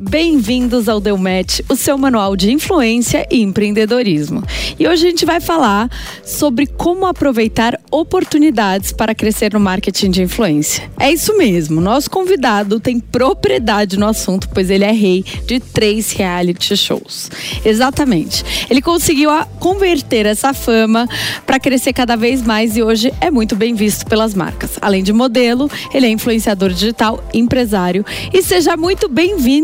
Bem-vindos ao Deu Match, o seu manual de influência e empreendedorismo. E hoje a gente vai falar sobre como aproveitar oportunidades para crescer no marketing de influência. É isso mesmo, nosso convidado tem propriedade no assunto, pois ele é rei de três reality shows. Exatamente. Ele conseguiu converter essa fama para crescer cada vez mais e hoje é muito bem visto pelas marcas. Além de modelo, ele é influenciador digital, empresário e seja muito muito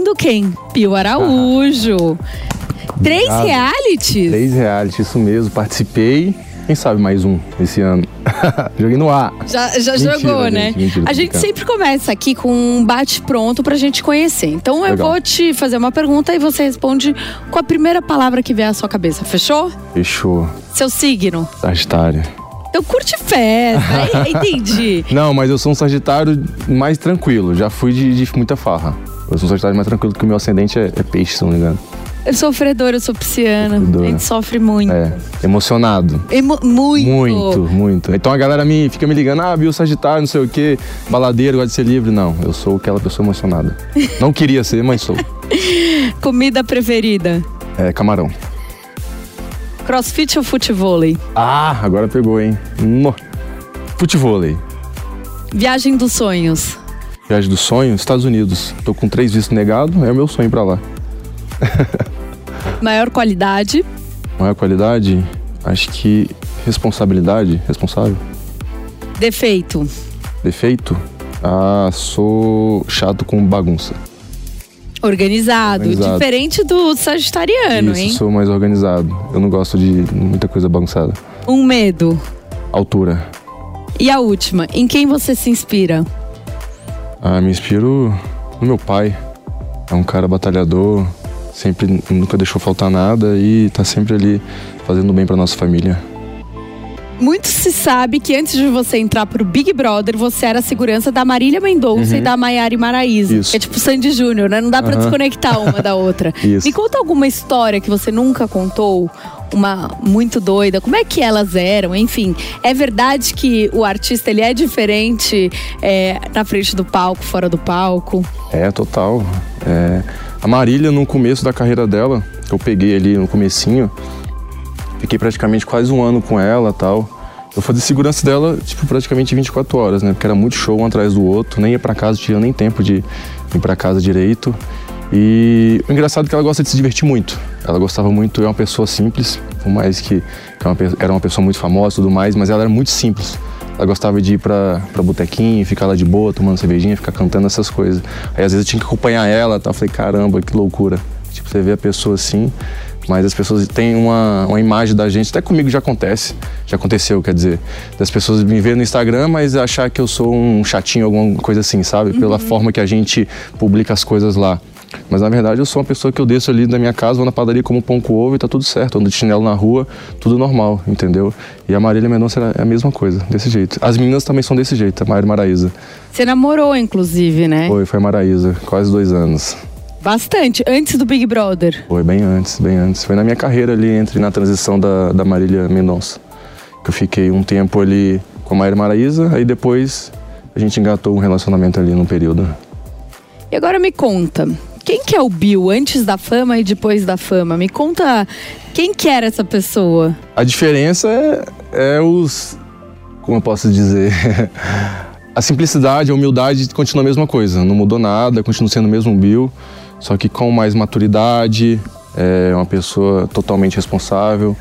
bem-vindo, quem? Pio Araújo. Ah, Três Obrigado. realities? Três realities, isso mesmo. Participei. Quem sabe mais um esse ano? Joguei no ar. Já, já mentira, jogou, gente, né? Mentira, a gente sempre começa aqui com um bate-pronto pra gente conhecer. Então eu vou te fazer uma pergunta e você responde com a primeira palavra que vier à sua cabeça. Fechou? Fechou. Seu signo? Sagitário. Eu curte festa, entendi. Não, mas eu sou um Sagitário mais tranquilo. Já fui de, de muita farra. Eu sou um Sagitário mais tranquilo, porque o meu ascendente é, é peixe, se não me engano. Eu sou sofredora, eu sou pisciana. Sofredora. A gente sofre muito. É, emocionado. Emo muito. Muito, muito. Então a galera me, fica me ligando, ah, viu Sagitário, não sei o quê, baladeiro, gosta de ser livre. Não, eu sou aquela pessoa emocionada. não queria ser, mas sou. Comida preferida? É, camarão. Crossfit ou futevôlei? Ah, agora pegou, hein? No. Futevôlei. Viagem dos sonhos? Viagem dos sonhos, Estados Unidos. Tô com três vistos negados, é o meu sonho para lá. Maior qualidade? Maior qualidade? Acho que responsabilidade, responsável. Defeito? Defeito? Ah, sou chato com bagunça. Organizado. organizado. Diferente do sagitariano, Isso, hein? sou mais organizado. Eu não gosto de muita coisa bagunçada. Um medo? Altura. E a última, em quem você se inspira? Ah, me inspiro no meu pai. É um cara batalhador, sempre nunca deixou faltar nada e tá sempre ali fazendo bem para nossa família. Muito se sabe que antes de você entrar pro Big Brother, você era a segurança da Marília Mendonça uhum. e da Maiara Maraíza. É tipo Sandy Júnior, né? Não dá para uhum. desconectar uma da outra. Isso. Me conta alguma história que você nunca contou, uma muito doida. Como é que elas eram? Enfim, é verdade que o artista ele é diferente é, na frente do palco, fora do palco? É, total. É, a Marília, no começo da carreira dela, que eu peguei ali no comecinho, Fiquei praticamente quase um ano com ela tal. Eu fazia segurança dela, tipo, praticamente 24 horas, né? Porque era muito show um atrás do outro, nem ia para casa, tinha nem tempo de ir para casa direito. E o engraçado é que ela gosta de se divertir muito. Ela gostava muito, é uma pessoa simples, por mais que, que uma, era uma pessoa muito famosa e tudo mais, mas ela era muito simples. Ela gostava de ir pra, pra botequinho, ficar lá de boa, tomando cervejinha, ficar cantando essas coisas. Aí às vezes eu tinha que acompanhar ela, tá? Eu falei, caramba, que loucura. Tipo, você vê a pessoa assim, mas as pessoas têm uma, uma imagem da gente, até comigo já acontece, já aconteceu, quer dizer, das pessoas me verem no Instagram, mas achar que eu sou um chatinho, alguma coisa assim, sabe? Pela uhum. forma que a gente publica as coisas lá. Mas na verdade eu sou uma pessoa que eu desço ali da minha casa, vou na padaria como pão com ovo e tá tudo certo. Ando de chinelo na rua, tudo normal, entendeu? E a Marília Mendonça é a mesma coisa, desse jeito. As meninas também são desse jeito, a Maíra Maraíza. Você namorou, inclusive, né? Foi, foi a Maraíza, quase dois anos. Bastante, antes do Big Brother. Foi bem antes, bem antes. Foi na minha carreira ali, entre na transição da, da Marília Mendonça. Que eu fiquei um tempo ali com a Maíra Maraíza, aí depois a gente engatou um relacionamento ali no período. E agora me conta, Quem que é o Bill antes da fama e depois da fama? Me conta quem que era essa pessoa. A diferença é, é os. Como eu posso dizer? a simplicidade, a humildade continua a mesma coisa. Não mudou nada, continua sendo o mesmo Bill, só que com mais maturidade, é uma pessoa totalmente responsável,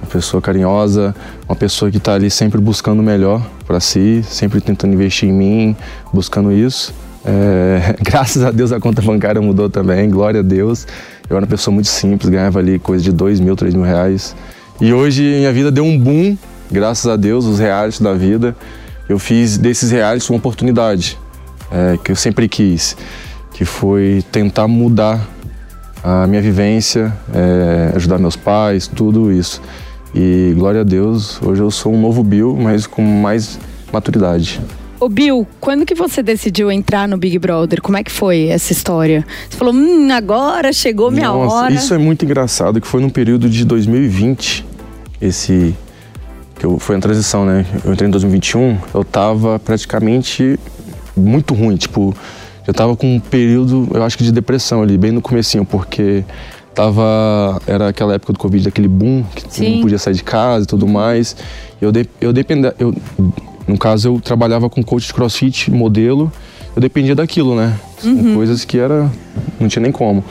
uma pessoa carinhosa, uma pessoa que está ali sempre buscando o melhor para si, sempre tentando investir em mim, buscando isso. É, graças a Deus a conta bancária mudou também, glória a Deus. Eu era uma pessoa muito simples, ganhava ali coisa de dois mil, três mil reais. E hoje minha vida deu um boom, graças a Deus, os reais da vida. Eu fiz desses reais uma oportunidade é, que eu sempre quis, que foi tentar mudar a minha vivência, é, ajudar meus pais, tudo isso. E glória a Deus, hoje eu sou um novo Bill, mas com mais maturidade. Ô Bill, quando que você decidiu entrar no Big Brother? Como é que foi essa história? Você falou, hum, agora chegou minha Nossa, hora. Isso é muito engraçado, que foi no período de 2020, esse que eu, foi a transição, né? Eu entrei em 2021, eu tava praticamente muito ruim, tipo, eu tava com um período, eu acho que de depressão ali, bem no comecinho, porque tava era aquela época do Covid, aquele boom que Sim. não podia sair de casa e tudo mais. Eu de, eu dependia, eu no caso eu trabalhava com coach de CrossFit, modelo, eu dependia daquilo, né? São coisas que era não tinha nem como.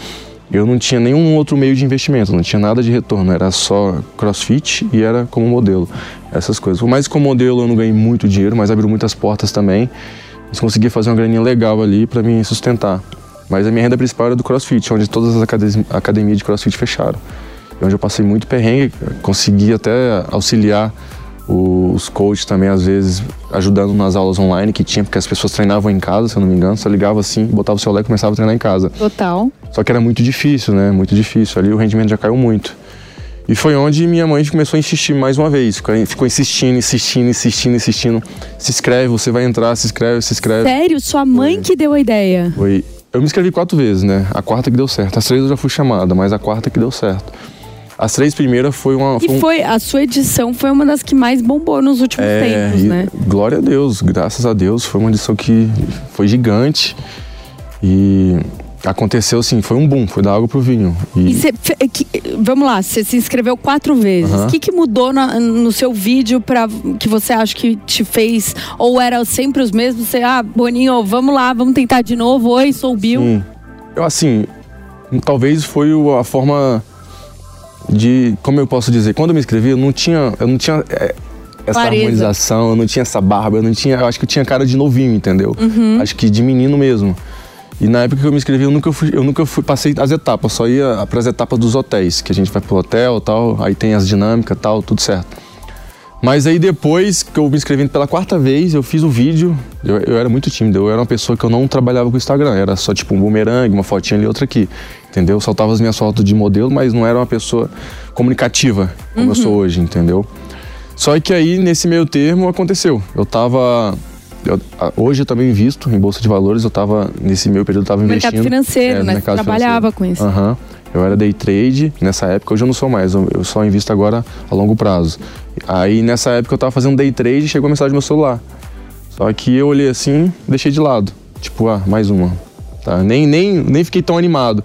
Eu não tinha nenhum outro meio de investimento, não tinha nada de retorno, era só CrossFit e era como modelo, essas coisas. Por mais que como modelo eu não ganhei muito dinheiro, mas abriu muitas portas também. Mas consegui fazer uma graninha legal ali para me sustentar. Mas a minha renda principal era do CrossFit, onde todas as academias academias de CrossFit fecharam. E onde eu passei muito perrengue, consegui até auxiliar os coaches também, às vezes, ajudando nas aulas online que tinha, porque as pessoas treinavam em casa, se eu não me engano, só ligava assim, botava o celular e começava a treinar em casa. Total. Só que era muito difícil, né? Muito difícil. Ali o rendimento já caiu muito. E foi onde minha mãe começou a insistir mais uma vez. Ficou, insistindo, insistindo, insistindo, insistindo. Se inscreve, você vai entrar, se inscreve, se inscreve. Sério? Sua mãe que deu a ideia? Foi. Eu me inscrevi quatro vezes, né? A quarta que deu certo. As três eu já fui chamada, mas a quarta que deu certo. As três primeiras foi uma. E um- foi, a sua edição foi uma das que mais bombou nos últimos É, tempos, e né? Glória a Deus, graças a Deus. Foi uma edição que foi gigante. E aconteceu assim, foi um boom, foi da água pro vinho. E cê, fe- que- vamos lá, você se inscreveu quatro vezes. O Aham. que, que mudou na- no seu vídeo para que você acha que te fez? Ou era sempre os mesmos? Você, ah, Boninho, vamos lá, vamos tentar de novo. Oi, sou o Bill. Sim. Eu, assim, talvez foi a forma de. Como eu posso dizer? Quando eu me inscrevi, eu não tinha. Eu não tinha. é, essa Clareza. harmonização, eu não tinha essa barba, eu não tinha. Eu acho que eu tinha cara de novinho, entendeu? Uhum. Acho que de menino mesmo. E na época que eu me inscrevi, eu nunca fui, eu nunca fui, passei as etapas, só ia para as etapas dos hotéis, que a gente vai pro hotel tal, aí tem as dinâmicas tal, tudo certo. Mas aí depois que eu me inscrevi pela quarta vez, eu fiz o vídeo. Eu, eu era muito tímido, eu era uma pessoa que eu não trabalhava com o Instagram. Era só tipo um bumerangue, uma fotinha ali, outra aqui. Entendeu? Eu soltava as minhas fotos de modelo, mas não era uma pessoa comunicativa como eu sou hoje, entendeu? Só que aí, nesse meio termo, aconteceu. Eu tava. Eu- hoje eu também invisto em Bolsa de Valores, eu tava, nesse meio período, eu tava Mercado investindo. financeiro, no né? Mercado trabalhava com isso. Aham. Eu era day trade nessa época, hoje eu não sou mais, eu só invisto agora a longo prazo. Aí nessa época eu tava fazendo day trade e chegou a mensagem no meu celular. Só que eu olhei assim, deixei de lado. Tipo, ah, mais uma. Tá? Nem, nem, nem fiquei tão animado.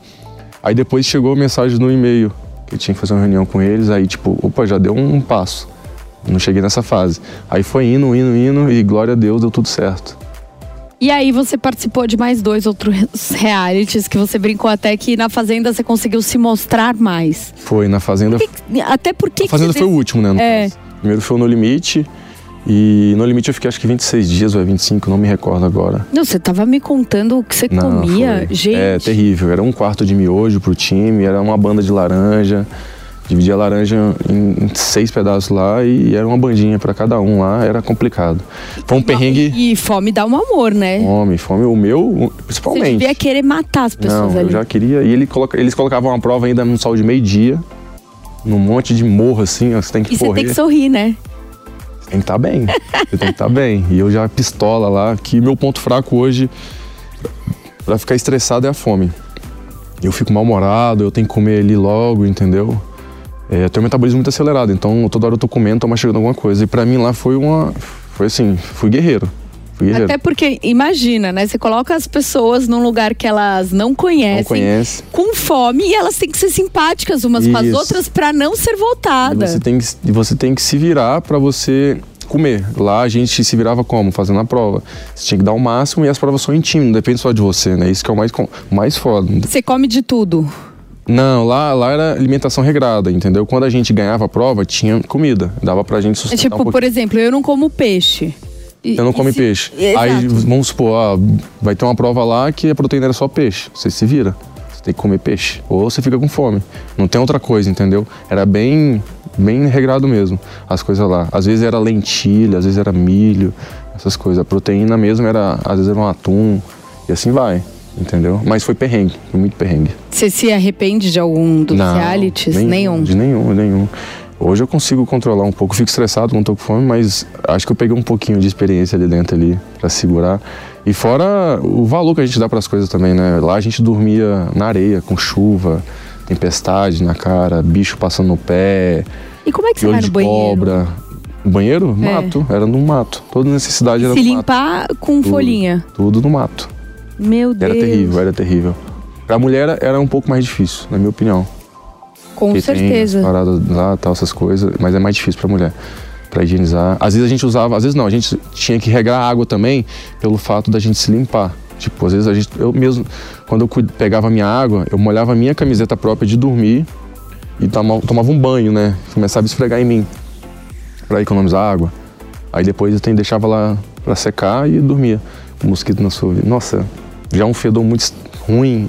Aí depois chegou a mensagem no e-mail, que eu tinha que fazer uma reunião com eles, aí tipo, opa, já deu um passo. Não cheguei nessa fase. Aí foi indo, indo, indo, e glória a Deus, deu tudo certo. E aí você participou de mais dois outros realities que você brincou até que na Fazenda você conseguiu se mostrar mais. Foi na Fazenda. Até porque. A Fazenda foi o último, né? É. caso. Primeiro foi o No Limite. E no Limite eu fiquei acho que 26 dias ou é 25, não me recordo agora. Não, você tava me contando o que você Não, comia, foi- gente. É terrível. Era um quarto de miojo pro time, era uma banda de laranja. Dividia a laranja em, seis pedaços lá e era uma bandinha pra cada um lá, era complicado. Foi um perrengue. E fome dá um amor, né? Fome, fome. O meu, Você principalmente. devia querer matar as pessoas Não, ali. eu já queria. E ele coloca, eles colocavam uma prova ainda no sol de meio-dia, num monte de morro assim, ó, você tem que E você correr. tem que sorrir, né? Você tem que estar bem. Você tem que estar bem. E eu já pistola lá, que meu ponto fraco hoje pra ficar estressado é a fome. Eu fico mal-humorado, eu tenho que comer ali logo, entendeu? É, eu tenho um metabolismo muito acelerado, então toda hora eu tô comendo, tô mastigando alguma coisa. E pra mim lá foi uma. Foi assim, fui guerreiro. Fui guerreiro. Até porque, imagina, né? Você coloca as pessoas num lugar que elas não conhecem, Não conhece. com fome, e elas têm que ser simpáticas umas com as Isso. outras pra não ser E voltada. você tem que, e você tem que se virar pra você comer. Lá a gente se virava como? Fazendo a prova. Você tinha que dar o máximo e as provas são em time, não depende só de você, né? Isso que é o mais, mais foda. Você come de tudo. Não, lá, lá era alimentação regrada, entendeu? Quando a gente ganhava a prova, tinha comida. Dava pra gente É sustentar tipo, um por exemplo, eu não como peixe. E- Eu não come se- peixe. Exato. Aí vamos supor, ó, vai ter uma prova lá que a proteína era só peixe. Você se vira. Você tem que comer peixe. Ou você fica com fome. Não tem outra coisa, entendeu? Era bem, bem regrado mesmo, as coisas lá. Às vezes era lentilha, às vezes era milho, essas coisas. A proteína mesmo era, às vezes era um atum. E assim vai, entendeu? Mas foi perrengue, foi muito perrengue. Você se arrepende de algum dos realities? Nenhum. De nenhum, nenhum. Hoje eu consigo controlar um pouco, fico estressado quando tô com fome, mas acho que eu peguei um pouquinho de experiência ali dentro ali para segurar. E fora o valor que a gente dá para as coisas também, né? Lá a gente dormia na areia, com chuva, tempestade na cara, bicho passando no pé, E como é que você vai no banheiro? cobra. Banheiro? É. Mato, era no mato. Toda necessidade era Se no mato. limpar com Tudo, folhinha. Tudo no mato. Meu Deus. Era terrível, era terrível. Pra mulher era um pouco mais difícil, na minha opinião. Com Porque tem certeza. paradas lá, tal, essas coisas, mas é mais difícil pra mulher. Pra higienizar. Às vezes a gente usava, às vezes não, a gente tinha que regar a água também pelo fato da gente se limpar. Tipo, às vezes a gente, eu mesmo, quando eu pegava a minha água, eu molhava a minha camiseta própria de dormir e tomava, tomava um banho, né? Começava a esfregar em mim pra economizar água. Aí depois eu tem- deixava lá pra secar e dormia. O mosquito na sua vida. Nossa, já é um fedor muito ruim.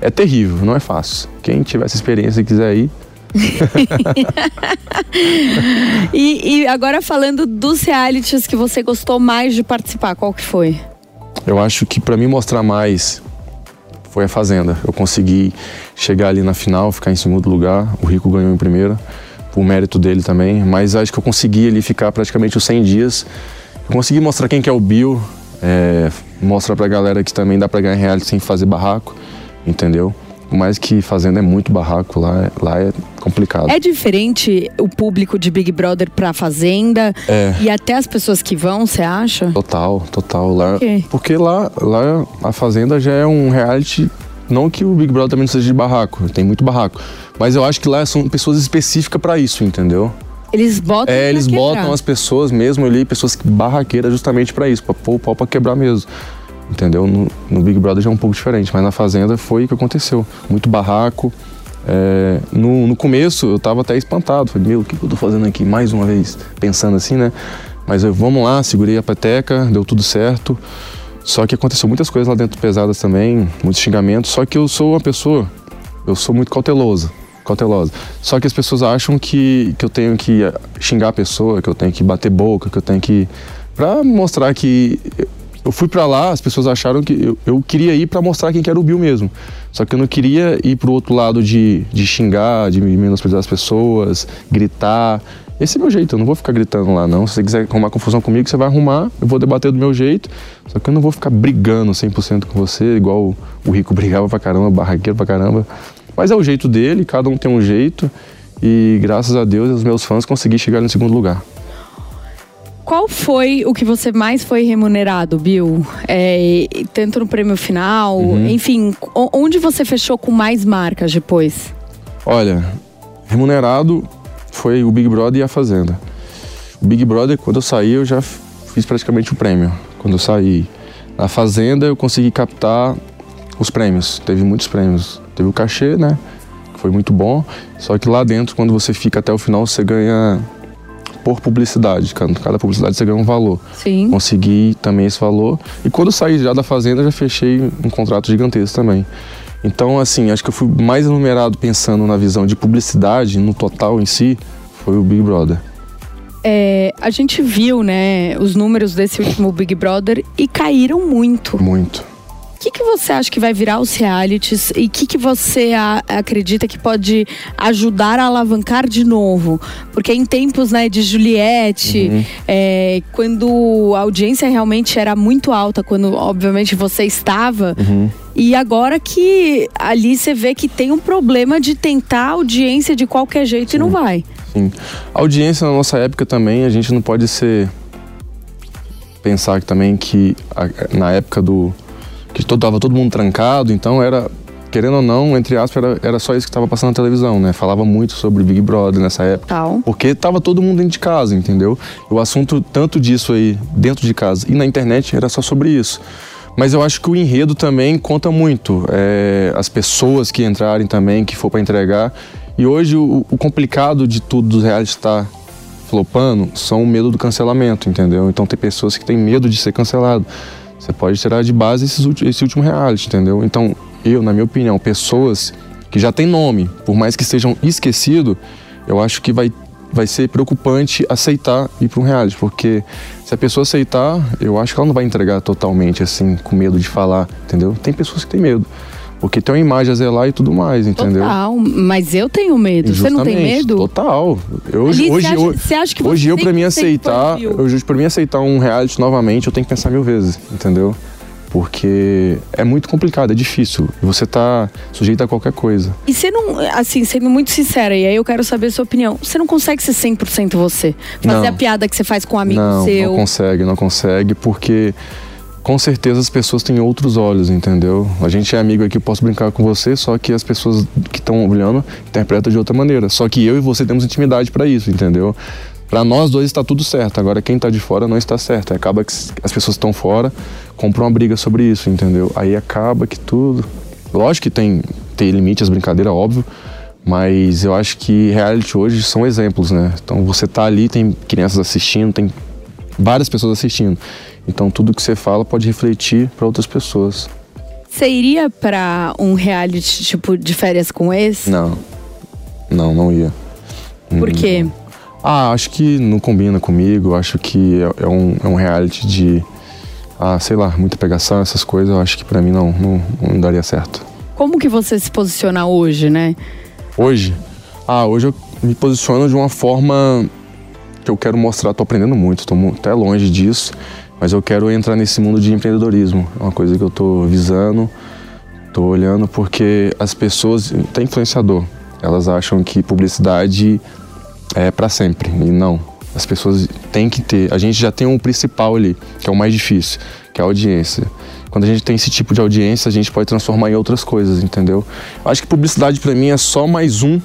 É terrível, não é fácil. Quem tiver essa experiência e quiser ir, E, e agora falando dos realities que você gostou mais de participar, qual que foi? Eu acho que pra me mostrar mais foi a Fazenda. Eu consegui chegar ali na final, ficar em segundo lugar. O Rico ganhou em primeira, por mérito dele também. Mas acho que eu consegui ali ficar praticamente os 100 dias. Eu consegui mostrar quem que é o Bill, é, mostrar pra galera que também dá pra ganhar reality sem fazer barraco, entendeu? Por mais que Fazenda é muito barraco, lá, lá é complicado. É diferente o público de Big Brother pra Fazenda É. e até as pessoas que vão, você acha? Total, total. Lá, quê? porque lá, lá a Fazenda já é um reality. Não que o Big Brother também não seja de barraco, tem muito barraco. Mas eu acho que lá são pessoas específicas pra isso, entendeu? Eles botam. É, eles quebrar. botam as pessoas mesmo ali, pessoas que- barraqueiras justamente pra isso, pra pôr o pau pra quebrar mesmo. Entendeu? No, no Big Brother já é um pouco diferente, mas na Fazenda foi o que aconteceu. Muito barraco. É, no, no começo eu tava até espantado. Falei, meu, o que que eu tô fazendo aqui mais uma vez? Pensando assim, né? Mas eu, vamos lá, segurei a peteca, deu tudo certo. Só que aconteceu muitas coisas lá dentro pesadas também, muitos xingamentos. Só que eu sou uma pessoa, eu sou muito cauteloso, cautelosa. Só que as pessoas acham que, que eu tenho que eh, xingar a pessoa, que eu tenho que bater boca, que eu tenho que. Pra mostrar que. Eu fui pra lá, as pessoas acharam que eu, eu queria ir pra mostrar quem que era o Bill mesmo. Só que eu não queria ir pro outro lado de, de xingar, de menosprezar as pessoas, gritar. Esse é meu jeito, eu não vou ficar gritando lá, não. Se você quiser arrumar confusão comigo, você vai arrumar, eu vou debater do meu jeito. Só que eu não vou ficar brigando 100% com você, igual o Rico brigava pra caramba, barraqueiro pra caramba. Mas é o jeito dele, cada um tem um jeito. E graças a Deus, os meus fãs consegui chegar no segundo lugar. Qual foi o que você mais foi remunerado, Bill? É, tanto no prêmio final, Uhum. enfim, onde você fechou com mais marcas depois? Olha, remunerado foi o Big Brother e a Fazenda. O Big Brother, quando eu saí, eu já fiz praticamente o prêmio. Quando eu saí. Na Fazenda, eu consegui captar os prêmios. Teve muitos prêmios. Teve o cachê, né? Que foi muito bom. Só que lá dentro, quando você fica até o final, você ganha por publicidade. Cada cada publicidade você ganha um valor. Sim. Consegui também esse valor. E quando eu saí já da Fazenda, já fechei um contrato gigantesco também. Então, assim, acho que eu fui mais enumerado pensando na visão de publicidade, no total em si, foi o Big Brother. É, a gente viu, né, os números desse último Big Brother e caíram muito. Muito. O que, que você acha que vai virar os realities e o que, que você a- acredita que pode ajudar a alavancar de novo? Porque em tempos né, de Juliette, é, quando a audiência realmente era muito alta, quando obviamente você estava, e agora que ali você vê que tem um problema de tentar audiência de qualquer jeito e não vai. Sim. A audiência na nossa época também, a gente não pode ser pensar também que na época do. Que todo, tava todo mundo trancado, então era. Querendo ou não, entre aspas, era, era só isso que estava passando na televisão, né? Falava muito sobre Big Brother nessa época. Tal. Porque tava todo mundo dentro de casa, entendeu? O assunto tanto disso aí dentro de casa e na internet era só sobre isso. Mas eu acho que o enredo também conta muito. É, as pessoas que entrarem também, que for para entregar. E hoje o, o complicado de tudo dos reality estar flopando são o medo do cancelamento, entendeu? Então tem pessoas que têm medo de ser cancelado. Você pode tirar de base esses, esse último reality, entendeu? Então eu, na minha opinião, pessoas que já têm nome, por mais que sejam esquecidos, eu acho que vai, vai ser preocupante aceitar ir para um reality, porque se a pessoa aceitar, eu acho que ela não vai entregar totalmente, assim, com medo de falar, entendeu? Tem pessoas que têm medo. Porque tem uma imagem a zelar e tudo mais, entendeu? Total, mas eu tenho medo. Você não tem medo? Total. Eu, hoje, hoje, acha- você acha que hoje eu para mim 100% aceitar, hoje para mim aceitar um reality novamente, eu tenho que pensar mil vezes, entendeu? Porque é muito complicado, é difícil. Você tá sujeito a qualquer coisa. E você não, assim, sendo muito sincera, e aí eu quero saber a sua opinião. Você não consegue ser 100% você? Fazer Não. a piada que você faz com um amigo não, seu. não consegue, não consegue, porque com certeza as pessoas têm outros olhos, entendeu? A gente é amigo aqui, eu posso brincar com você, só que as pessoas que estão olhando interpretam de outra maneira. Só que eu e você temos intimidade para isso, entendeu? Para nós dois está tudo certo. Agora quem tá de fora não está certo. Aí Acaba que as pessoas estão fora compram uma briga sobre isso, entendeu? Aí acaba que tudo. Lógico que tem, tem limite as brincadeiras, óbvio. Mas eu acho que reality hoje são exemplos, né? Então você tá ali, tem crianças assistindo, tem várias pessoas assistindo. Então tudo que você fala pode refletir para outras pessoas. Você iria pra um reality tipo de férias com ex? Não. Não, não ia. Por quê? Ah, acho que não combina comigo. Acho que é, é um, é um reality de. Ah, sei lá, muita pegação, essas coisas. Eu acho que pra mim não, não, não daria certo. Como que você se posiciona hoje, né? Hoje? Ah, hoje eu me posiciono de uma forma que eu quero mostrar. Tô aprendendo muito, tô até longe disso. Mas eu quero entrar nesse mundo de empreendedorismo. É uma coisa que eu tô visando, tô olhando, porque as pessoas. Tem influenciador. Elas acham que publicidade é para sempre. E não. As pessoas têm que ter. A gente já tem um principal ali, que é o mais difícil, que é a audiência. Quando a gente tem esse tipo de audiência, a gente pode transformar em outras coisas, entendeu? Eu acho que publicidade para mim é só mais um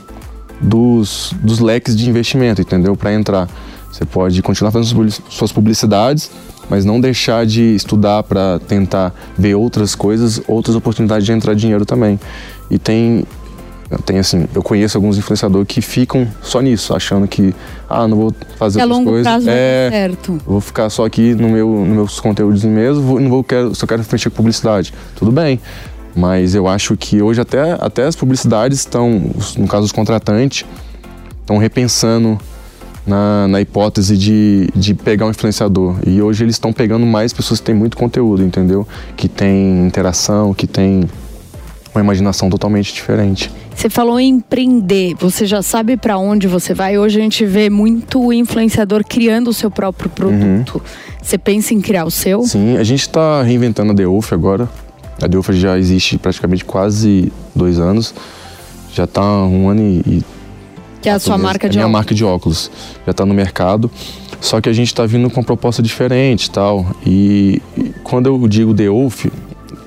dos, dos leques de investimento, entendeu? Para entrar. Você pode continuar fazendo suas publicidades, mas não deixar de estudar para tentar ver outras coisas, outras oportunidades de entrar dinheiro também. E tem tem assim, eu conheço alguns influenciadores que ficam só nisso, achando que ah, não vou fazer a outras longo coisas. prazo é, certo. vou ficar só aqui no meu, nos meus conteúdos mesmo, vou, não vou quero, só quero mexer com publicidade. Tudo bem. Mas eu acho que hoje até, até as publicidades estão, no caso os contratantes, estão repensando na, na hipótese de, de pegar um influenciador. E hoje eles estão pegando mais pessoas que têm muito conteúdo, entendeu? Que tem interação, que tem uma imaginação totalmente diferente. Você falou em empreender, você já sabe pra onde você vai. Hoje a gente vê muito influenciador criando o seu próprio produto. Você pensa em criar o seu? Sim, a gente está reinventando a Wolf agora. A Wolf já existe praticamente quase dois anos. Já está um ano e Que é a sua marca É de minha óculos. marca de óculos. Já está no mercado. Só que a gente está vindo com uma proposta diferente e tal. E e quando eu digo The Wolf,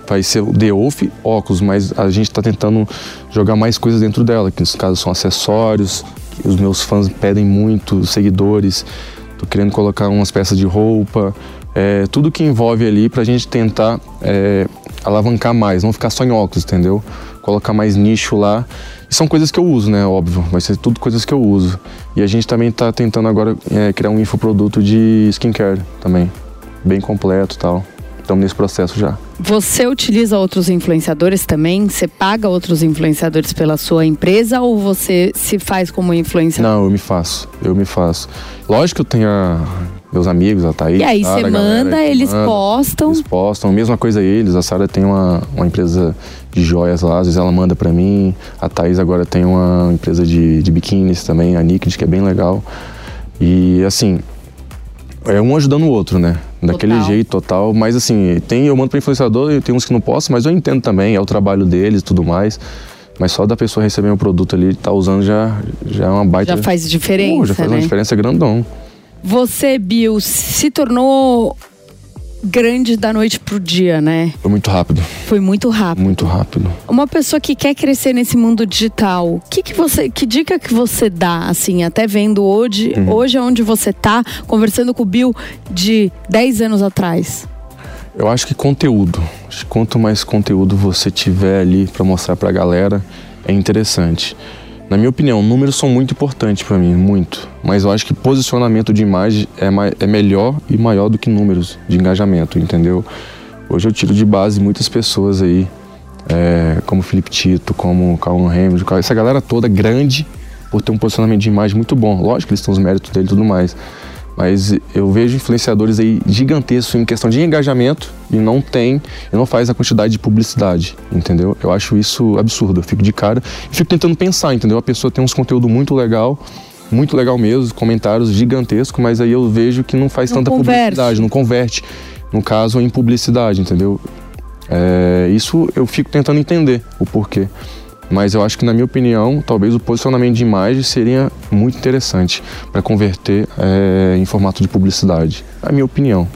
vai ser o The Wolf óculos, mas a gente está tentando jogar mais coisas dentro dela, que nos casos são acessórios, os meus fãs pedem muito, seguidores. Tô querendo colocar umas peças de roupa, é, tudo que envolve ali pra gente tentar é, alavancar mais, não ficar só em óculos, entendeu? Colocar mais nicho lá. E são coisas que eu uso, né? Óbvio, vai ser tudo coisas que eu uso. E a gente também tá tentando agora é, criar um infoproduto de skincare também, bem completo e tal. Estamos nesse processo já. Você utiliza outros influenciadores também? Você paga outros influenciadores pela sua empresa ou você se faz como influenciador? Não, eu me faço, eu me faço. Lógico que eu tenho a- meus amigos, a Thaís. E aí Sara, você galera manda, eles manda. postam. Eles postam, mesma coisa eles. A Sara tem uma, uma empresa de joias lá, às vezes ela manda pra mim. A Thaís agora tem uma empresa de, de biquínis também, a Niked, que é bem legal. E assim, é um ajudando o outro, né? Daquele Total. jeito total. Mas assim, tem, eu mando pra influenciador e tem uns que não posso, mas eu entendo também, é o trabalho deles e tudo mais. Mas só da pessoa receber meu produto ali, tá usando já, já é uma baita. Já faz diferença, Pô, já faz né? uma diferença grandão. Você, Bill, se tornou grande da noite pro dia, né? Foi muito rápido. Foi muito rápido. Muito rápido. Uma pessoa que quer crescer nesse mundo digital, que, que você, que dica que você dá, assim, até vendo hoje, uhum. hoje é onde você tá, conversando com o Bill de 10 anos atrás? Eu acho que conteúdo. Quanto mais conteúdo você tiver ali para mostrar para a galera, é interessante. Na minha opinião, números são muito importantes para mim, muito. Mas eu acho que posicionamento de imagem é, é melhor e maior do que números de engajamento, entendeu? Hoje eu tiro de base muitas pessoas aí, é, como Felipe Tito, como Calvin Hamilton, essa galera toda grande por ter um posicionamento de imagem muito bom. Lógico que eles têm os méritos dele e tudo mais. Mas eu vejo influenciadores aí gigantescos em questão de engajamento e não tem, e não faz a quantidade de publicidade, entendeu? Eu acho isso absurdo, eu fico de cara e fico tentando pensar, entendeu? A pessoa tem uns conteúdo muito legal, muito legal mesmo, comentários gigantescos, mas aí eu vejo que não faz não tanta converte. publicidade, não converte, no caso, em publicidade, entendeu? É, isso eu fico tentando entender o porquê. Mas eu acho que, na minha opinião, talvez o posicionamento de imagem seria muito interessante para converter é, em formato de publicidade. A minha opinião.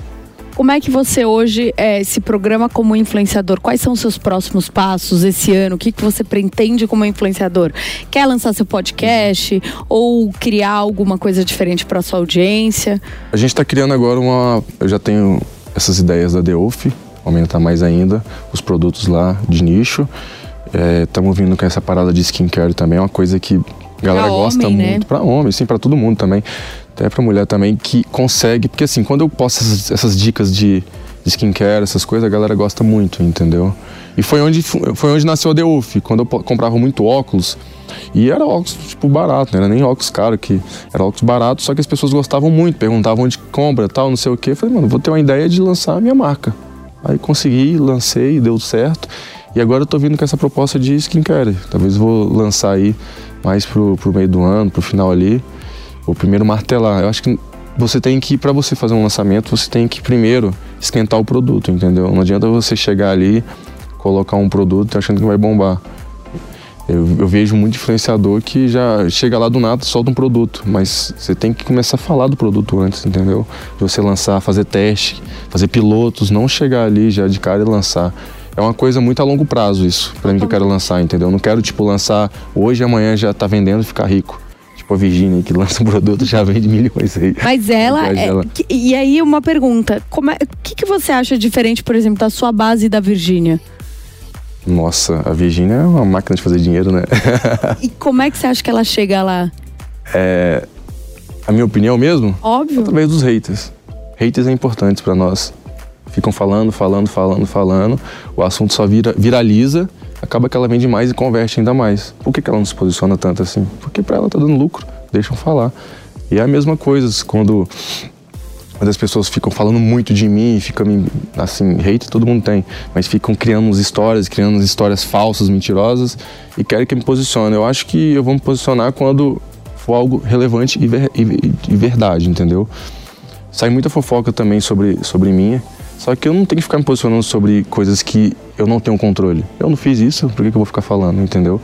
Como é que você hoje é, se programa como influenciador? Quais são os seus próximos passos esse ano? O que, que você pretende como influenciador? Quer lançar seu podcast ou criar alguma coisa diferente para sua audiência? A gente está criando agora uma. Eu já tenho essas ideias da Wolf, aumentar mais ainda os produtos lá de nicho. Estamos é, vindo com essa parada de skincare também, é uma coisa que a galera pra gosta homem, né? muito. Né? Para homem, sim, para todo mundo também. Até para mulher também, que consegue. Porque assim, quando eu posto essas, essas dicas de, de, skincare, essas coisas, a galera gosta muito, entendeu? E foi onde, foi onde nasceu a The Wolf, quando eu comprava muito óculos. E era óculos, tipo, barato, não era nem óculos caro, que era óculos barato, só que as pessoas gostavam muito, perguntavam onde compra tal, não sei o quê. Eu falei, mano, vou ter uma ideia de lançar a minha marca. Aí consegui, lancei, deu certo. E agora eu tô vindo com essa proposta de skincare. Talvez vou lançar aí mais pro, pro meio do ano, pro final ali. O primeiro martelar. Eu acho que você tem que, para você fazer um lançamento, você tem que primeiro esquentar o produto, entendeu? Não adianta você chegar ali, colocar um produto achando que vai bombar. Eu, eu, vejo muito influenciador que já chega lá do nada, solta um produto, mas você tem que começar a falar do produto antes, entendeu? De você lançar, fazer teste, fazer pilotos, não chegar ali já de cara e lançar é uma coisa muito a longo prazo isso, para mim que eu quero lançar, entendeu? Eu não quero, tipo, lançar hoje e amanhã já tá vendendo e ficar rico. Tipo a Virginia, que lança um produto já vende milhões aí. Mas ela, é, ela. E aí uma pergunta, como é, o que, que você acha diferente, por exemplo, da sua base da Virginia? Nossa, a Virginia é uma máquina de fazer dinheiro, né? e como é que você acha que ela chega lá? É, a minha opinião mesmo? Óbvio. Através dos haters. Haters é importante para nós ficam falando, falando, falando, falando, o assunto só vira, viraliza, acaba que ela vende mais e converte ainda mais. Por que, que ela não se posiciona tanto assim? Porque para ela tá dando lucro, deixam falar. E é a mesma coisa quando, quando as pessoas ficam falando muito de mim, ficam assim, hate todo mundo tem, mas ficam criando uns histórias, criando uns histórias falsas, mentirosas e querem que eu me posicione. Eu acho que eu vou me posicionar quando for algo relevante e, ver, e, e verdade, entendeu? Sai muita fofoca também sobre, sobre mim só que eu não tenho que ficar me posicionando sobre coisas que eu não tenho controle. Eu não fiz isso, por que, que eu vou ficar falando, entendeu?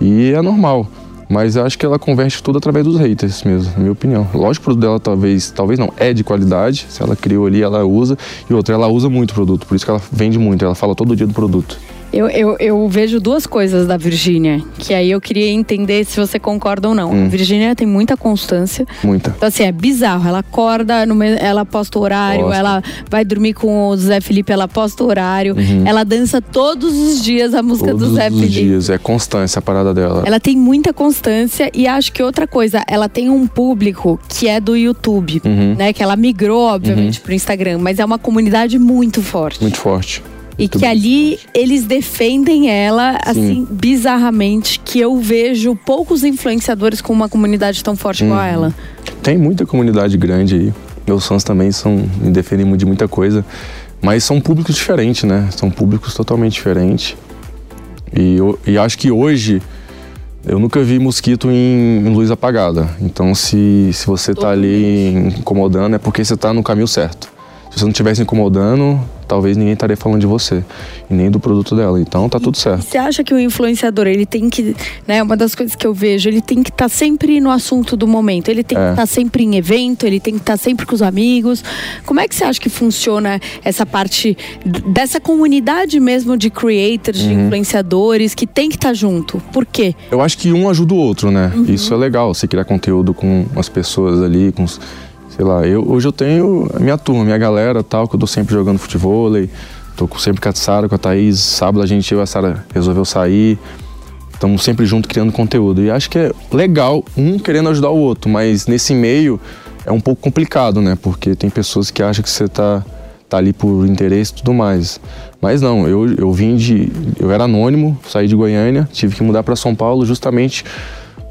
E é normal. Mas acho que ela converte tudo através dos haters mesmo, na minha opinião. Lógico, o produto dela talvez, talvez não, é de qualidade. Se ela criou ali, ela usa. E outra, ela usa muito o produto, por isso que ela vende muito, ela fala todo dia do produto. Eu, eu, eu, vejo duas coisas da Virgínia, que aí eu queria entender se você concorda ou não. Hum. A Virgínia tem muita constância. Muita. Então, assim, é bizarro. Ela acorda, ela posta o horário, Posta. ela vai dormir com o Zé Felipe, ela posta o horário. Uhum. Ela dança todos os dias a música todos do Zé Felipe. Todos os dias, é constância a parada dela. Ela tem muita constância e acho que outra coisa, ela tem um público que é do YouTube, uhum. né? Que ela migrou, obviamente, uhum. pro Instagram, mas é uma comunidade muito forte. Muito forte. E que ali eles defendem ela, assim, Sim. bizarramente, que eu vejo poucos influenciadores com uma comunidade tão forte hum. igual a uhum. ela. Tem muita comunidade grande aí. Meus fãs também são, me defendem de muita coisa. Mas são públicos diferentes, né? São públicos totalmente diferentes. E, eu, e acho que hoje eu nunca vi mosquito em, em luz apagada. Então se, se você está ali incomodando é porque você está no caminho certo. Se você não estivesse incomodando, talvez ninguém estaria falando de você e nem do produto dela. Então tá tudo certo. Você acha que o influenciador, ele tem que, né, uma das coisas que eu vejo, ele tem que estar tá sempre no assunto do momento, ele tem é. que estar tá sempre em evento, ele tem que estar tá sempre com os amigos. Como é que você acha que funciona essa parte dessa comunidade mesmo de creators, uhum. de influenciadores que tem que estar tá junto? Por quê? Eu acho que um ajuda o outro, né? Uhum. Isso é legal, você criar conteúdo com as pessoas ali, com os sei lá, eu, hoje eu tenho a minha turma, minha galera tal, que eu tô sempre jogando futebol, tô sempre com a Sara, com a Thaís. Sábado a gente, eu e a Sara resolveu sair. Estamos sempre junto criando conteúdo. E acho que é legal um querendo ajudar o outro, mas nesse meio é um pouco complicado, né? Porque tem pessoas que acham que você tá, tá ali por interesse e tudo mais. Mas não, eu, eu vim de. Eu era anônimo, saí de Goiânia, tive que mudar para São Paulo justamente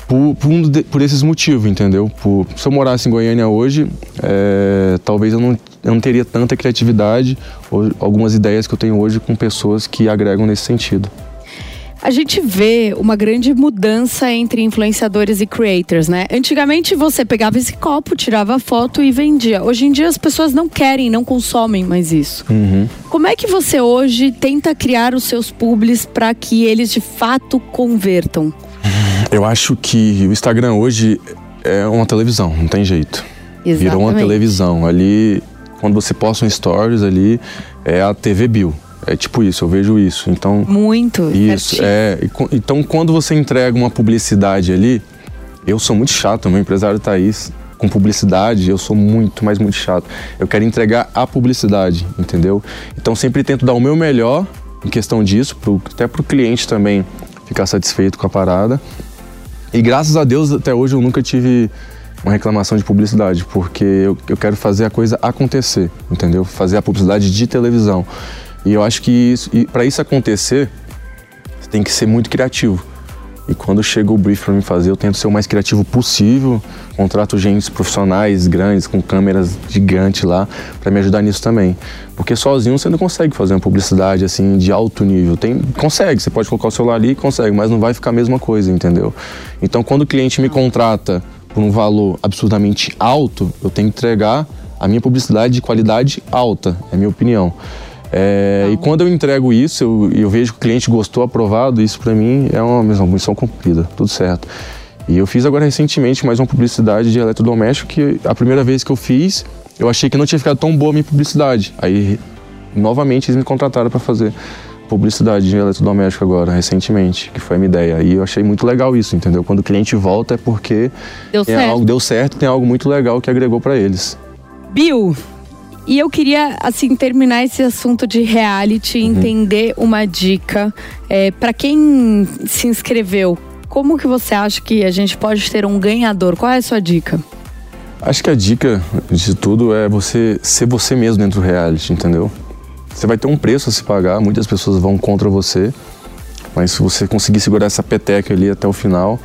por, por, um de, por esses motivos, entendeu? Por, se eu morasse em Goiânia hoje, é, talvez eu não, eu não teria tanta criatividade ou algumas ideias que eu tenho hoje com pessoas que agregam nesse sentido. A gente vê uma grande mudança entre influenciadores e creators, né? Antigamente você pegava esse copo, tirava foto e vendia. Hoje em dia as pessoas não querem, não consomem mais isso. Uhum. Como é que você hoje tenta criar os seus publis para que eles de fato convertam? Eu acho que o Instagram hoje é uma televisão, não tem jeito. Exatamente. Virou uma televisão. Ali, quando você posta um stories ali, é a TV Bill. É tipo isso, eu vejo isso. Então, muito. Isso, certinho. é. Então, quando você entrega uma publicidade ali, eu sou muito chato, meu empresário Thaís, com publicidade, eu sou muito, mas muito chato. Eu quero entregar a publicidade, entendeu? Então, sempre tento dar o meu melhor em questão disso, pro, até para o cliente também ficar satisfeito com a parada. E graças a Deus, até hoje eu nunca tive uma reclamação de publicidade, porque eu, eu quero fazer a coisa acontecer, entendeu? Fazer a publicidade de televisão. E eu acho que para isso acontecer, você tem que ser muito criativo. E quando chega o brief para mim fazer, eu tento ser o mais criativo possível. Contrato gente profissionais grandes, com câmeras gigantes lá, para me ajudar nisso também. Porque sozinho você não consegue fazer uma publicidade assim de alto nível. Tem, consegue, você pode colocar o celular ali, consegue, mas não vai ficar a mesma coisa, entendeu? Então quando o cliente me contrata por um valor absurdamente alto, eu tenho que entregar a minha publicidade de qualidade alta, é a minha opinião. É, e quando eu entrego isso, eu, eu, vejo que o cliente gostou, aprovado, isso para mim é uma missão cumprida, tudo certo. E eu fiz agora recentemente mais uma publicidade de eletrodoméstico que a primeira vez que eu fiz, eu achei que não tinha ficado tão boa a minha publicidade. Aí, novamente, eles me contrataram para fazer publicidade de eletrodoméstico agora, recentemente, que foi a minha ideia. E eu achei muito legal isso, entendeu? Quando o cliente volta é porque deu certo, algo, deu certo tem algo muito legal que agregou para eles. Bill, e eu queria, assim, terminar esse assunto de reality, uhum. entender uma dica. É, para quem se inscreveu, como que você acha que a gente pode ter um ganhador? Qual é a sua dica? Acho que a dica de tudo é você ser você mesmo dentro do reality, entendeu? Você vai ter um preço a se pagar, muitas pessoas vão contra você, mas se você conseguir segurar essa peteca ali até o final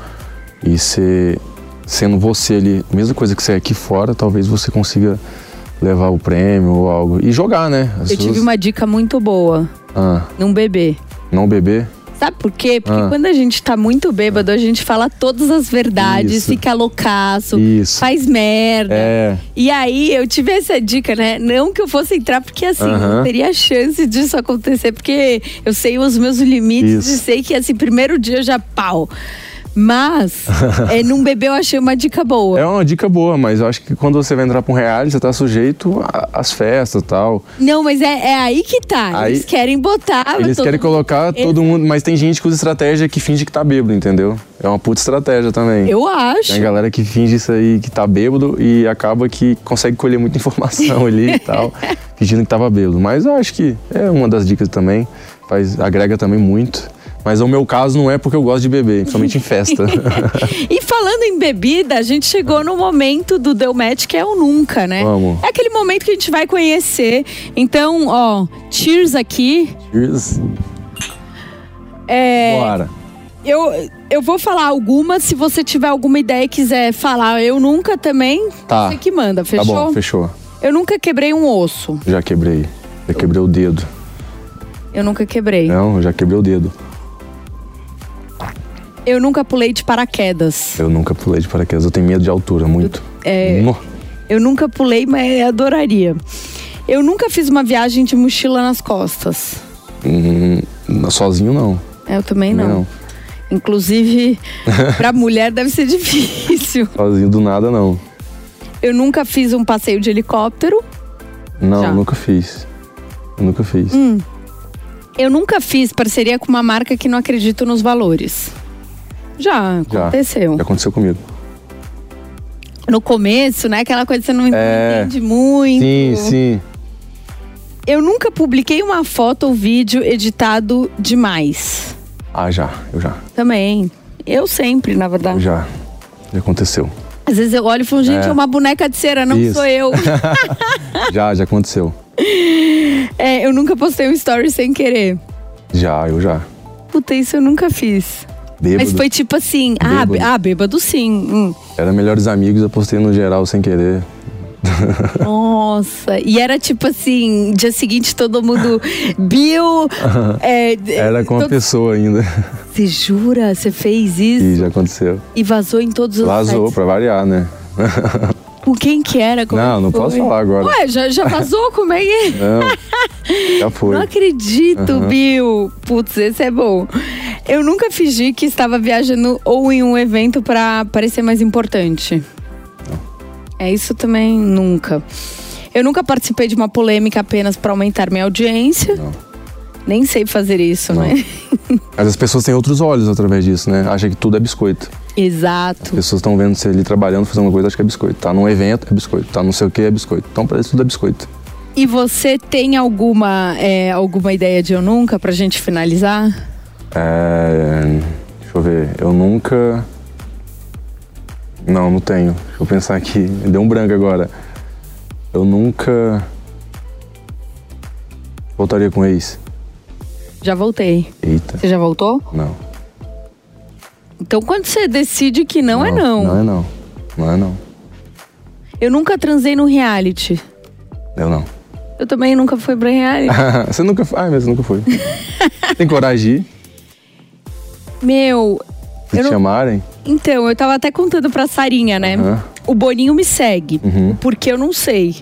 e ser sendo você ali, a mesma coisa que você é aqui fora, talvez você consiga levar o prêmio ou algo. E jogar, né? As eu tive uma dica muito boa. Ah. Não beber. Não beber? Sabe por quê? Porque ah. quando a gente tá muito bêbado, a gente fala todas as verdades, Isso. fica loucaço, Isso. faz merda. É. E aí eu tive essa dica, né? Não que eu fosse entrar, porque assim, uh -huh. não teria chance disso acontecer, porque eu sei os meus limites Isso. e sei que assim, primeiro dia eu já pau. Mas, é, num bebê eu achei uma dica boa. É uma dica boa, mas eu acho que quando você vai entrar pra um reality, você tá sujeito às festas e tal. Não, mas é, é aí que tá. Aí, eles querem botar. Eles querem colocar eles... todo mundo. Mas tem gente que usa estratégia que finge que tá bêbado, entendeu? É uma puta estratégia também. Eu acho. Tem a galera que finge isso aí, que tá bêbado e acaba que consegue colher muita informação ali e tal, fingindo que tava bêbado. Mas eu acho que é uma das dicas também. Faz, agrega também muito. Mas o meu caso não é porque eu gosto de beber, principalmente em festa. e falando em bebida, a gente chegou no momento do Deu Match que é o nunca, né? Vamos. É aquele momento que a gente vai conhecer. Então, ó, cheers aqui. Cheers. É. Bora. Eu, eu vou falar algumas, se você tiver alguma ideia e quiser falar, eu nunca também. Tá. Você que manda, fechou? Tá bom, fechou. Eu nunca quebrei um osso. Já quebrei. Já quebrei o dedo. Eu nunca quebrei. Não, já quebrei o dedo. Eu nunca pulei de paraquedas. Eu nunca pulei de paraquedas. Eu tenho medo de altura, muito. É, eu nunca pulei, mas adoraria. Eu nunca fiz uma viagem de mochila nas costas. Hum, sozinho não. Eu também Também não. não. Inclusive, pra mulher deve ser difícil. Sozinho do nada não. Eu nunca fiz um passeio de helicóptero. Não, Já. nunca fiz. Nunca fiz. Eu nunca fiz parceria com uma marca que não acredito nos valores. Já Já. aconteceu. Já aconteceu comigo. No começo, né? Aquela coisa que você não É. entende muito. Sim, sim. Eu nunca publiquei uma foto ou vídeo editado demais. Ah, já. Eu já. Também. Eu sempre, na Eu verdade. já. Já aconteceu. Às vezes eu olho e falo, gente, é, É. uma boneca de cera, não Isso. sou eu. já, já aconteceu. é, eu nunca postei um story sem querer. Já, eu já. Puta, isso eu nunca fiz. Bêbado. Mas foi tipo assim, ah, Bêbado. bê- ah, bêbado sim. Hum. Era melhores amigos, eu postei no geral sem querer. Nossa, e era tipo assim, dia seguinte todo mundo, Bill, é, Era com a todo- pessoa ainda. Você jura? Você fez isso? E já aconteceu. E vazou em todos os Vazou, sites? pra variar, né? Com quem que era? Como Não, não foi? posso falar agora. Ué, já, já vazou? Como é que é? Não. Já foi. Não acredito, Bill. Putz, esse é bom. Eu nunca fingi que estava viajando ou em um evento pra parecer mais importante. É isso também nunca. Eu nunca participei de uma polêmica apenas pra aumentar minha audiência. Não. Nem sei fazer isso, Não. né? Mas as pessoas têm outros olhos através disso, né? Acham que tudo é biscoito. As Exato. pessoas estão vendo você ali trabalhando, fazendo uma coisa, acham que é biscoito. Tá num evento, é biscoito. Tá não sei o que, é biscoito. Então, pra eles, tudo é biscoito. E você tem alguma, é, alguma ideia de eu nunca pra gente finalizar? É... Deixa eu ver. Eu nunca... Não, não tenho. Deixa eu pensar aqui. Me deu um branco agora. Eu nunca... Voltaria com ex. Já voltei. Eita. Você já voltou? Não. Então quando você decide que não, é não. Não é não. Não é não. Eu nunca transei no reality. Eu não. Eu também nunca fui pra reality. você nunca foi? Ah, mas você nunca foi. Tem coragem de ir? Meu, Se não- chamarem? então, eu tava até contando pra Sarinha, né? Aham. O Boninho me segue, Uhum. porque eu não sei.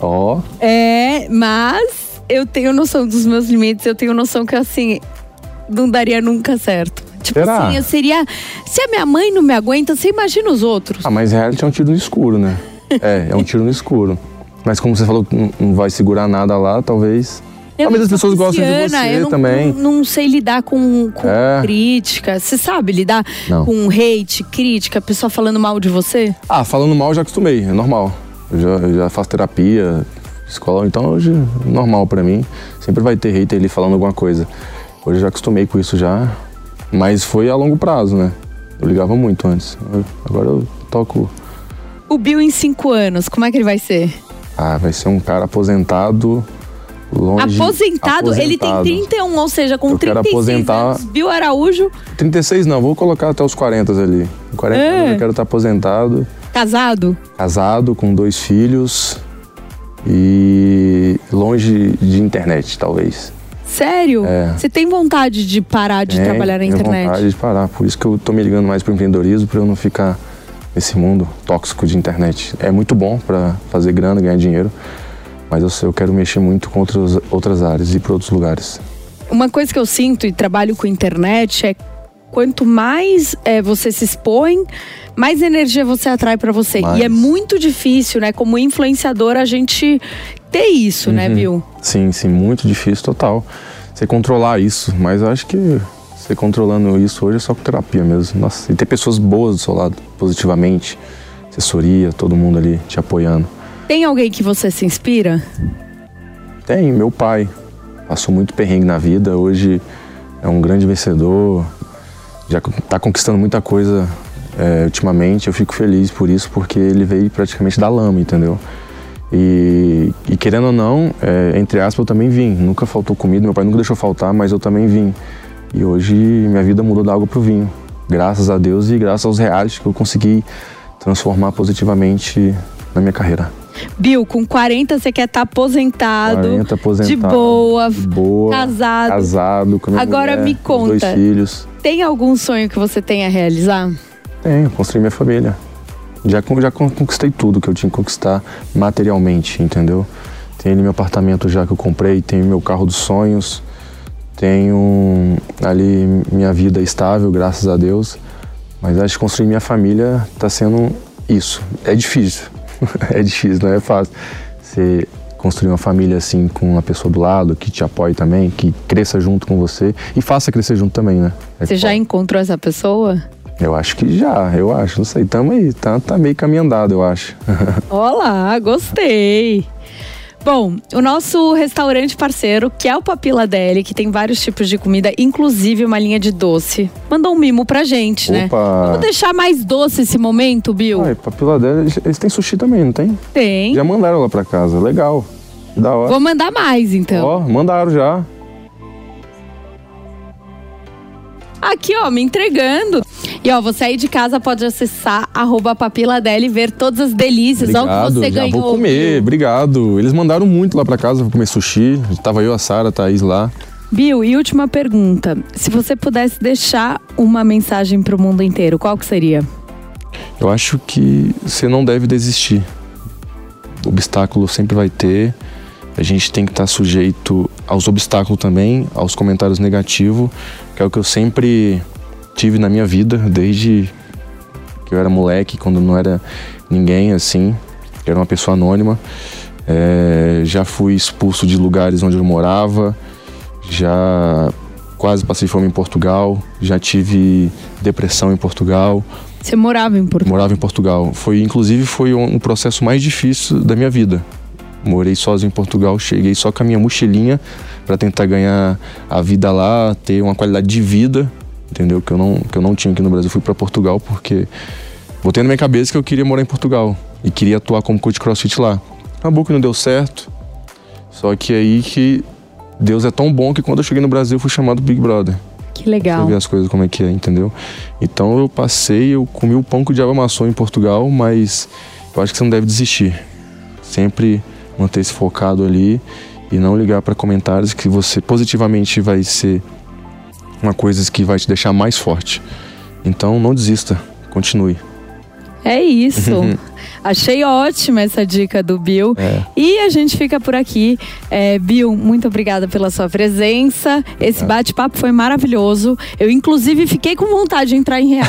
Ó, É, mas eu tenho noção dos meus limites, eu tenho noção que assim, não daria nunca certo. Tipo Será? assim, eu seria. Se a minha mãe não me aguenta, você imagina os outros. ah, mas reality é um tiro no escuro, né? É, é um tiro no escuro. Mas como você falou que não vai segurar nada lá, talvez. Eu Talvez não as pessoas gostem de você eu não, também. Não, não sei lidar com, com É. crítica. Você sabe lidar Não. com hate, crítica, pessoa falando mal de você? Ah, falando mal eu já acostumei, é normal. Eu já, eu já faço terapia, escola, então hoje é normal pra mim. Sempre vai ter hater ali falando alguma coisa. Hoje eu já acostumei com isso já, mas foi a longo prazo, né? Eu ligava muito antes. Agora eu toco. O Bill em cinco anos, como é que ele vai ser? Ah, vai ser um cara aposentado, longe. Aposentado, ele tem aposentado. 31, ou seja, com Eu quero 36 aposentar- anos. Bill Araújo, 36 não, vou colocar até os 40 ali. Com 40 É. anos eu quero estar aposentado, casado. casado, com dois filhos e longe de internet, talvez. Sério? É. Você tem vontade de parar de Tenho- trabalhar na tenho internet? vontade de parar, por isso que eu tô me ligando mais pro empreendedorismo, para eu não ficar nesse mundo tóxico de internet. É muito bom para fazer grana, ganhar dinheiro, mas eu, eu quero mexer muito com outras, outras áreas e para outros lugares. Uma coisa que eu sinto e trabalho com internet é quanto mais é, você se expõe, mais energia você atrai pra você. Mais. E é muito difícil, né? Como influenciador, a gente ter isso, né, Uhum. Bill? Sim, sim, muito difícil, total. Você controlar isso, mas eu acho que você controlando isso hoje é só com terapia mesmo. Nossa, e ter pessoas boas do seu lado, positivamente, assessoria, todo mundo ali te apoiando. Tem alguém que você se inspira? Tem, meu pai. Passou muito perrengue na vida, hoje é um grande vencedor, já está conquistando muita coisa é, ultimamente. Eu fico feliz por isso, porque ele veio praticamente da lama, entendeu? E, e querendo ou não, é, entre aspas, eu também vim. Nunca faltou comida, meu pai nunca deixou faltar, mas eu também vim. E hoje minha vida mudou da água pro vinho. Graças a Deus e graças aos reais que eu consegui transformar positivamente na minha carreira. Bill, com 40 você quer estar aposentado, 40, aposentado. de boa, boa, casado. casado com minha Agora mulher, me com Dois conta. filhos. Tem algum sonho que você tenha a realizar? Tenho, construí minha família. Já, já con- conquistei tudo que eu tinha que conquistar materialmente, entendeu? Tenho meu apartamento já que eu comprei, tenho meu carro dos sonhos, tenho ali minha vida estável, graças a Deus. Mas acho que construir minha família está sendo isso. É difícil, é difícil, não é fácil. Você construir uma família assim com uma pessoa do lado, que te apoie também, que cresça junto com você e faça crescer junto também, né? É você já encontrou essa pessoa? Eu acho que já, eu acho, não sei, tamo aí, tá, tá meio caminho andado, eu acho. Olá, gostei. Bom, o nosso restaurante parceiro, que é o Papila Deli, que tem vários tipos de comida, inclusive uma linha de doce, mandou um mimo pra gente, né? Opa. né? Vamos deixar mais doce esse momento, Bill? Ai, Papila Deli, eles têm sushi também, não tem? Tem. Já mandaram lá pra casa, legal. Da hora. Vou mandar mais, então. Ó, mandaram já. Aqui, ó, me entregando. E ó, você aí de casa pode acessar arroba papiladeli e ver todas as delícias. Obrigado, Olha o que você já ganhou. vou comer, obrigado. Eles mandaram muito lá pra casa pra comer sushi. Tava eu, a Sara, a Thaís lá. Bill, e última pergunta. Se você pudesse deixar uma mensagem pro mundo inteiro, qual que seria? Eu acho que você não deve desistir. O obstáculo sempre vai ter. A gente tem que estar sujeito aos obstáculos também, aos comentários negativos, que é o que eu sempre tive na minha vida, desde que eu era moleque, quando não era ninguém assim, era uma pessoa anônima. É, já fui expulso de lugares onde eu morava, já quase passei fome em Portugal, já tive depressão em Portugal. Você morava em Portugal? Morava em Portugal. Foi, inclusive, foi um processo mais difícil da minha vida. Morei sozinho em Portugal, cheguei só com a minha mochilinha para tentar ganhar a vida lá, ter uma qualidade de vida, entendeu? Que eu não, que eu não tinha aqui no Brasil. Fui para Portugal porque botei na minha cabeça que eu queria morar em Portugal e queria atuar como coach crossfit lá. Acabou que não deu certo. Só que aí que Deus é tão bom que quando eu cheguei no Brasil eu fui chamado Big Brother. Que legal. Pra ver as coisas como é que é, entendeu? Então eu passei, eu comi o pão que o diabo amassou em Portugal, mas eu acho que você não deve desistir. Sempre manter-se focado ali e não ligar para comentários que você positivamente vai ser uma coisa que vai te deixar mais forte. Então não desista, continue. É isso. Achei ótima essa dica do Bill. É. E a gente fica por aqui. É, Bill, muito obrigada pela sua presença. Esse bate-papo foi maravilhoso. Eu, inclusive, fiquei com vontade de entrar em real.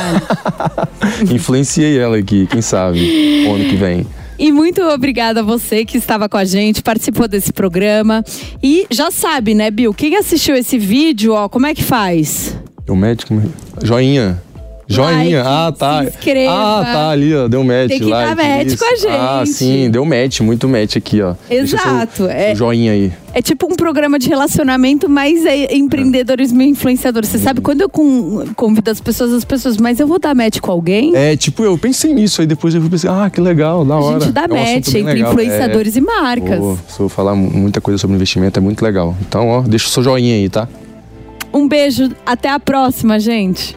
Influenciei ela aqui, quem sabe, ano que vem. E muito obrigada a você que estava com a gente, participou desse programa. E já sabe, né, Bill? Quem assistiu esse vídeo, ó, como é que faz? O médico, joinha. Joinha, like, ah tá. Se inscreva. Ah, tá ali, ó, deu match. Tem que like, dar match isso. com a gente. Ah, sim, deu match, muito match aqui, ó. Exato. É, joinha aí. É tipo um programa de relacionamento, mas é empreendedorismo e influenciador. Você sabe, quando eu convido as pessoas, as pessoas, mas eu vou dar match com alguém? É, tipo, eu pensei nisso, aí depois eu fui pensar, ah, que legal, da hora. A gente dá é um match entre legal. influenciadores é, e marcas. Vou, se eu falar muita coisa sobre investimento, é muito legal. Então, ó, deixa o seu joinha aí, tá? Um beijo, até a próxima, gente.